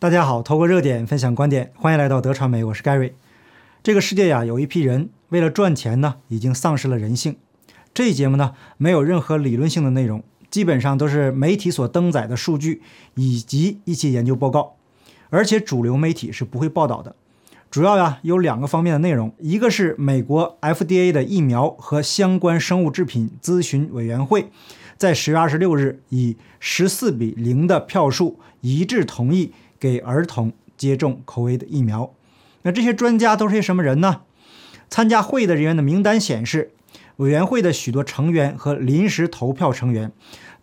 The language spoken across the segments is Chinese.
大家好，透过热点分享观点，欢迎来到德传媒，我是 Gary。这个世界呀，有一批人为了赚钱呢，已经丧失了人性。这一节目呢，没有任何理论性的内容，基本上都是媒体所登载的数据以及一些研究报告，而且主流媒体是不会报道的。主要呀有两个方面的内容，一个是美国 FDA 的疫苗和相关生物制品咨询委员会在十月二十六日以十四比零的票数一致同意。给儿童接种口味的疫苗，那这些专家都是些什么人呢？参加会议的人员的名单显示，委员会的许多成员和临时投票成员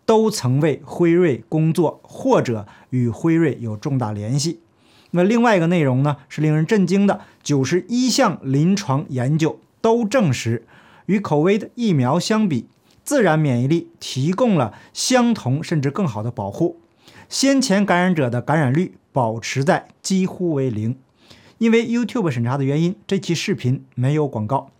都曾为辉瑞工作，或者与辉瑞有重大联系。那另外一个内容呢，是令人震惊的：九十一项临床研究都证实，与口味的疫苗相比，自然免疫力提供了相同甚至更好的保护。先前感染者的感染率保持在几乎为零，因为 YouTube 审查的原因，这期视频没有广告。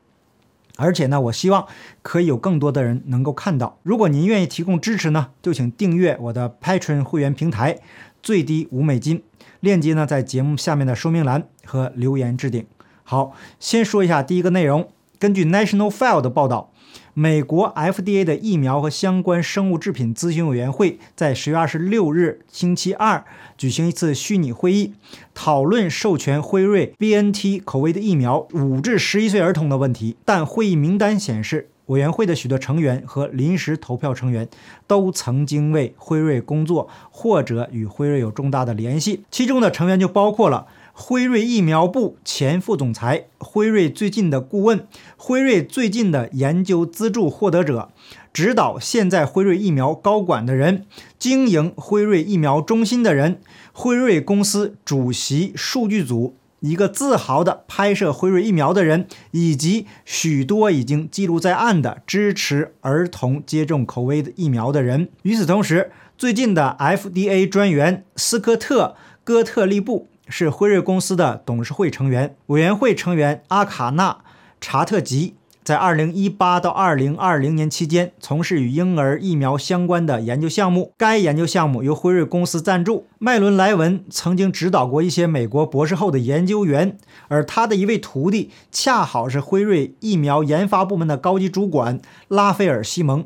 而且呢，我希望可以有更多的人能够看到。如果您愿意提供支持呢，就请订阅我的 Patreon 会员平台，最低五美金。链接呢在节目下面的说明栏和留言置顶。好，先说一下第一个内容。根据 National File 的报道。美国 FDA 的疫苗和相关生物制品咨询委员会在十月二十六日星期二举行一次虚拟会议，讨论授权辉瑞 BNT 口味的疫苗五至十一岁儿童的问题。但会议名单显示，委员会的许多成员和临时投票成员都曾经为辉瑞工作，或者与辉瑞有重大的联系。其中的成员就包括了。辉瑞疫苗部前副总裁，辉瑞最近的顾问，辉瑞最近的研究资助获得者，指导现在辉瑞疫苗高管的人，经营辉瑞疫苗中心的人，辉瑞公司主席数据组，一个自豪的拍摄辉瑞疫苗的人，以及许多已经记录在案的支持儿童接种口味的疫苗的人。与此同时，最近的 FDA 专员斯科特·戈特利布。是辉瑞公司的董事会成员、委员会成员阿卡纳·查特吉，在2018到2020年期间从事与婴儿疫苗相关的研究项目。该研究项目由辉瑞公司赞助。麦伦·莱文曾经指导过一些美国博士后的研究员，而他的一位徒弟恰好是辉瑞疫苗研发部门的高级主管拉斐尔·西蒙。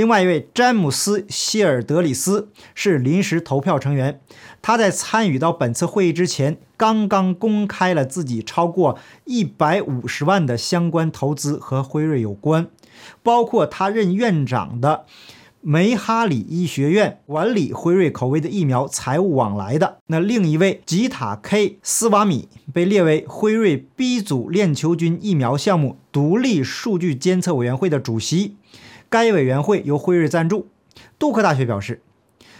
另外一位詹姆斯·希尔德里斯是临时投票成员。他在参与到本次会议之前，刚刚公开了自己超过一百五十万的相关投资和辉瑞有关，包括他任院长的梅哈里医学院管理辉瑞口味的疫苗财务往来的。那另一位吉塔 ·K· 斯瓦米被列为辉瑞 B 组链球菌疫苗项目独立数据监测委员会的主席。该委员会由辉瑞赞助。杜克大学表示，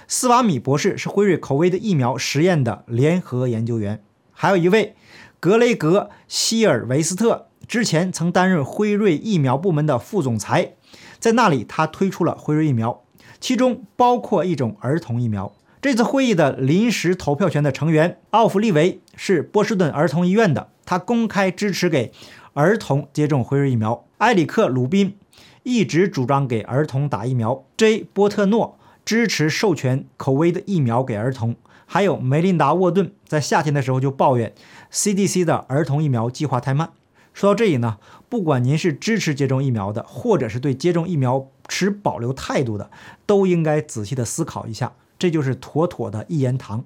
斯瓦米博士是辉瑞口味的疫苗实验的联合研究员。还有一位格雷格·希尔维斯特，之前曾担任辉瑞疫苗部门的副总裁，在那里他推出了辉瑞疫苗，其中包括一种儿童疫苗。这次会议的临时投票权的成员奥弗利维是波士顿儿童医院的，他公开支持给儿童接种辉瑞疫苗。埃里克·鲁宾。一直主张给儿童打疫苗。J. 波特诺支持授权口味的疫苗给儿童。还有梅琳达·沃顿在夏天的时候就抱怨 CDC 的儿童疫苗计划太慢。说到这里呢，不管您是支持接种疫苗的，或者是对接种疫苗持保留态度的，都应该仔细的思考一下。这就是妥妥的一言堂。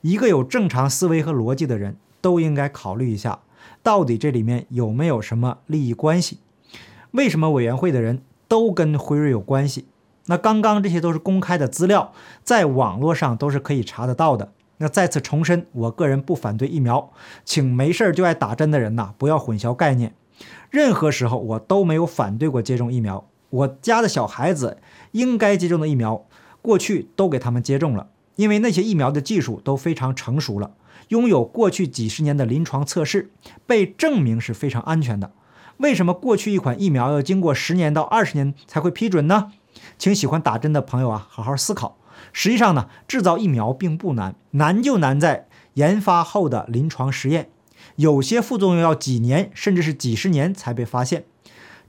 一个有正常思维和逻辑的人都应该考虑一下，到底这里面有没有什么利益关系。为什么委员会的人都跟辉瑞有关系？那刚刚这些都是公开的资料，在网络上都是可以查得到的。那再次重申，我个人不反对疫苗，请没事儿就爱打针的人呐，不要混淆概念。任何时候我都没有反对过接种疫苗，我家的小孩子应该接种的疫苗，过去都给他们接种了，因为那些疫苗的技术都非常成熟了，拥有过去几十年的临床测试，被证明是非常安全的。为什么过去一款疫苗要经过十年到二十年才会批准呢？请喜欢打针的朋友啊，好好思考。实际上呢，制造疫苗并不难，难就难在研发后的临床实验，有些副作用要几年甚至是几十年才被发现。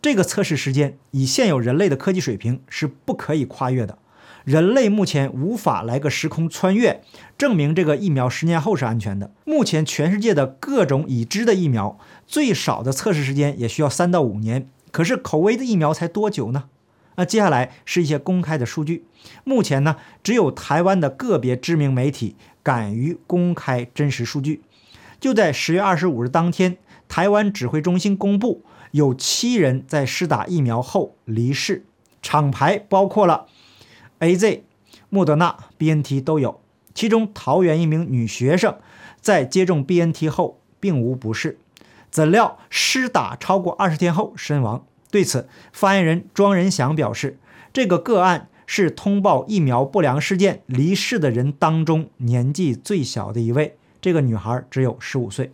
这个测试时间以现有人类的科技水平是不可以跨越的。人类目前无法来个时空穿越，证明这个疫苗十年后是安全的。目前全世界的各种已知的疫苗，最少的测试时间也需要三到五年。可是口味的疫苗才多久呢？那接下来是一些公开的数据。目前呢，只有台湾的个别知名媒体敢于公开真实数据。就在十月二十五日当天，台湾指挥中心公布，有七人在施打疫苗后离世，厂牌包括了 A Z、莫德纳、B N T 都有。其中桃园一名女学生在接种 B N T 后并无不适，怎料施打超过二十天后身亡。对此，发言人庄仁祥表示，这个个案是通报疫苗不良事件离世的人当中年纪最小的一位。这个女孩只有十五岁。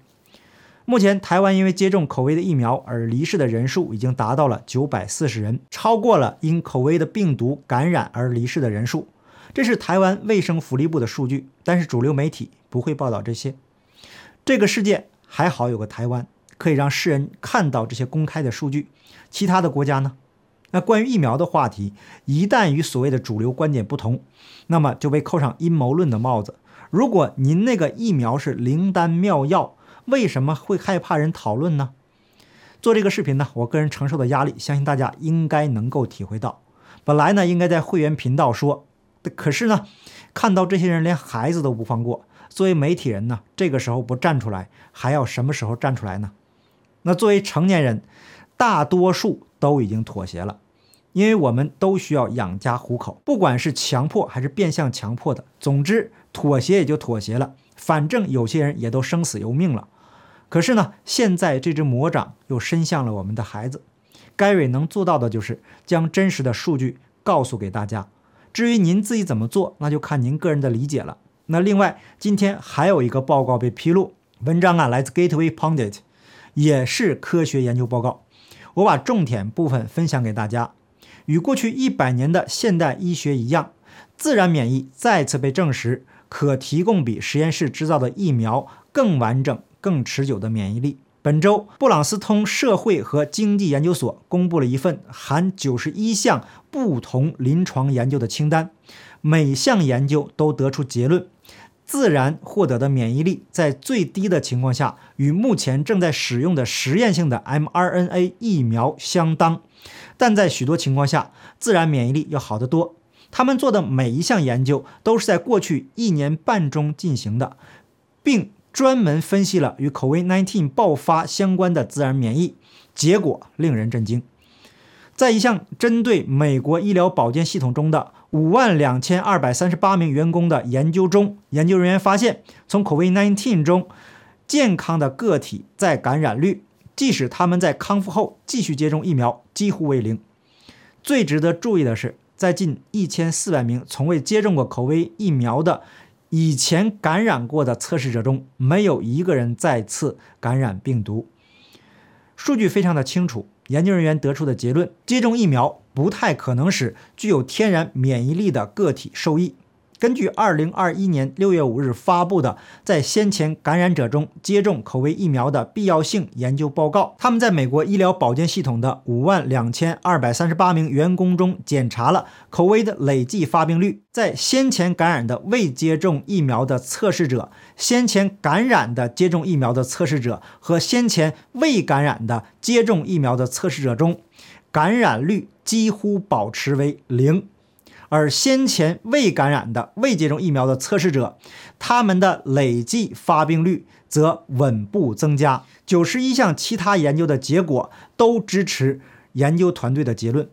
目前，台湾因为接种口味的疫苗而离世的人数已经达到了九百四十人，超过了因口味的病毒感染而离世的人数。这是台湾卫生福利部的数据，但是主流媒体不会报道这些。这个世界还好有个台湾，可以让世人看到这些公开的数据。其他的国家呢？那关于疫苗的话题，一旦与所谓的主流观点不同，那么就被扣上阴谋论的帽子。如果您那个疫苗是灵丹妙药，为什么会害怕人讨论呢？做这个视频呢，我个人承受的压力，相信大家应该能够体会到。本来呢，应该在会员频道说，可是呢，看到这些人连孩子都不放过，作为媒体人呢，这个时候不站出来，还要什么时候站出来呢？那作为成年人。大多数都已经妥协了，因为我们都需要养家糊口，不管是强迫还是变相强迫的，总之妥协也就妥协了。反正有些人也都生死由命了。可是呢，现在这只魔掌又伸向了我们的孩子。盖瑞能做到的就是将真实的数据告诉给大家。至于您自己怎么做，那就看您个人的理解了。那另外，今天还有一个报告被披露，文章啊来自 Gateway Pundit，也是科学研究报告。我把重点部分分享给大家。与过去一百年的现代医学一样，自然免疫再次被证实可提供比实验室制造的疫苗更完整、更持久的免疫力。本周，布朗斯通社会和经济研究所公布了一份含九十一项不同临床研究的清单，每项研究都得出结论。自然获得的免疫力在最低的情况下与目前正在使用的实验性的 mRNA 疫苗相当，但在许多情况下，自然免疫力要好得多。他们做的每一项研究都是在过去一年半中进行的，并专门分析了与 COVID-19 爆发相关的自然免疫结果，令人震惊。在一项针对美国医疗保健系统中的五万两千二百三十八名员工的研究中，研究人员发现，从 COVID-19 中健康的个体在感染率，即使他们在康复后继续接种疫苗，几乎为零。最值得注意的是，在近一千四百名从未接种过口味疫苗的以前感染过的测试者中，没有一个人再次感染病毒。数据非常的清楚。研究人员得出的结论：接种疫苗不太可能使具有天然免疫力的个体受益。根据2021年6月5日发布的在先前感染者中接种口味疫苗的必要性研究报告，他们在美国医疗保健系统的5万2238名员工中检查了口味的累计发病率，在先前感染的未接种疫苗的测试者、先前感染的接种疫苗的测试者和先前未感染的接种疫苗的测试者中，感染率几乎保持为零。而先前未感染的、未接种疫苗的测试者，他们的累计发病率则稳步增加。九十一项其他研究的结果都支持研究团队的结论。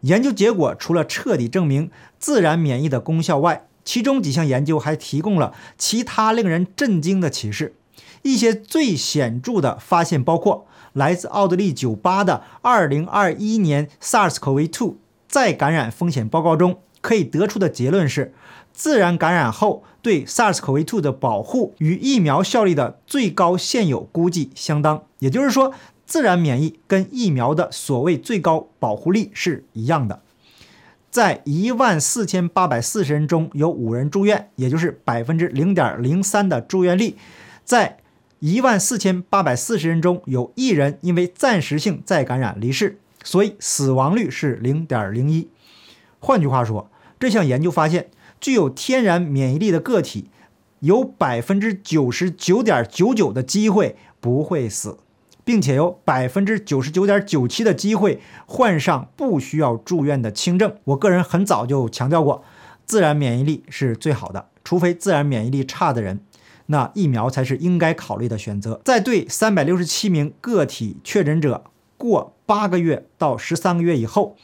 研究结果除了彻底证明自然免疫的功效外，其中几项研究还提供了其他令人震惊的启示。一些最显著的发现包括来自奥地利酒吧的2021年 SARS-CoV-2 再感染风险报告中。可以得出的结论是，自然感染后对 SARS-CoV-2 的保护与疫苗效力的最高现有估计相当。也就是说，自然免疫跟疫苗的所谓最高保护力是一样的。在一万四千八百四十人中有五人住院，也就是百分之零点零三的住院率。在一万四千八百四十人中有一人因为暂时性再感染离世，所以死亡率是零点零一。换句话说，这项研究发现，具有天然免疫力的个体有百分之九十九点九九的机会不会死，并且有百分之九十九点九七的机会患上不需要住院的轻症。我个人很早就强调过，自然免疫力是最好的，除非自然免疫力差的人。那疫苗才是应该考虑的选择。在对三百六十七名个体确诊者过八个月到十三个月以后，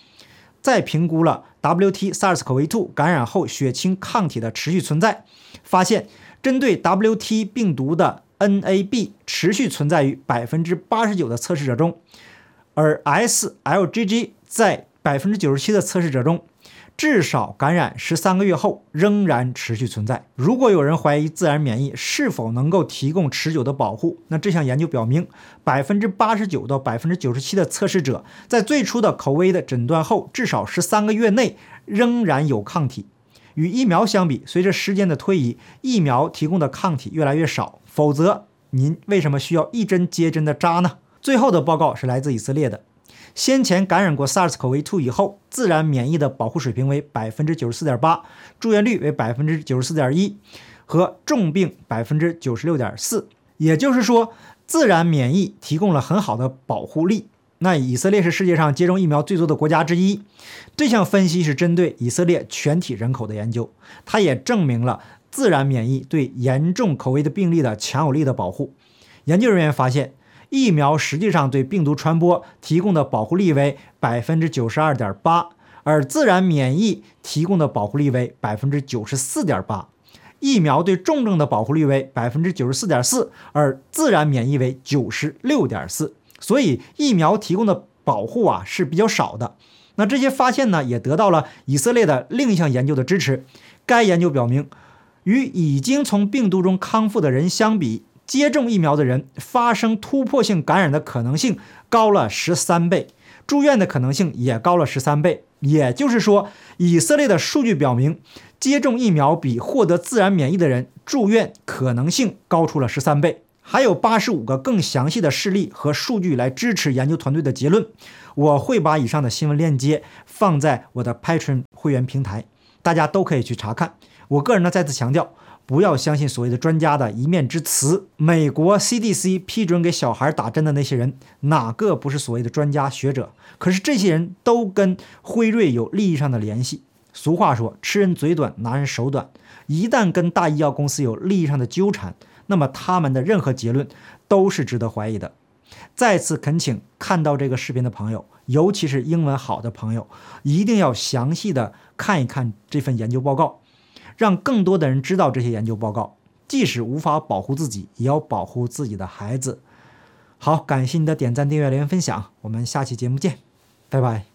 再评估了 WT SARS-CoV-2 感染后血清抗体的持续存在，发现针对 WT 病毒的 NAB 持续存在于百分之八十九的测试者中，而 SLGG 在百分之九十七的测试者中。至少感染十三个月后仍然持续存在。如果有人怀疑自然免疫是否能够提供持久的保护，那这项研究表明，百分之八十九到百分之九十七的测试者在最初的口微的诊断后，至少十三个月内仍然有抗体。与疫苗相比，随着时间的推移，疫苗提供的抗体越来越少。否则，您为什么需要一针接针的扎呢？最后的报告是来自以色列的。先前感染过 SARS-CoV-2 以后，自然免疫的保护水平为百分之九十四点八，住院率为百分之九十四点一，和重病百分之九十六点四。也就是说，自然免疫提供了很好的保护力。那以色列是世界上接种疫苗最多的国家之一。这项分析是针对以色列全体人口的研究，它也证明了自然免疫对严重口味的病例的强有力的保护。研究人员发现。疫苗实际上对病毒传播提供的保护力为百分之九十二点八，而自然免疫提供的保护力为百分之九十四点八。疫苗对重症的保护率为百分之九十四点四，而自然免疫为九十六点四。所以疫苗提供的保护啊是比较少的。那这些发现呢，也得到了以色列的另一项研究的支持。该研究表明，与已经从病毒中康复的人相比，接种疫苗的人发生突破性感染的可能性高了十三倍，住院的可能性也高了十三倍。也就是说，以色列的数据表明，接种疫苗比获得自然免疫的人住院可能性高出了十三倍。还有八十五个更详细的事例和数据来支持研究团队的结论。我会把以上的新闻链接放在我的 Patreon 会员平台，大家都可以去查看。我个人呢，再次强调。不要相信所谓的专家的一面之词。美国 CDC 批准给小孩打针的那些人，哪个不是所谓的专家学者？可是这些人都跟辉瑞有利益上的联系。俗话说：“吃人嘴短，拿人手短。”一旦跟大医药公司有利益上的纠缠，那么他们的任何结论都是值得怀疑的。再次恳请看到这个视频的朋友，尤其是英文好的朋友，一定要详细的看一看这份研究报告。让更多的人知道这些研究报告，即使无法保护自己，也要保护自己的孩子。好，感谢你的点赞、订阅、留言、分享，我们下期节目见，拜拜。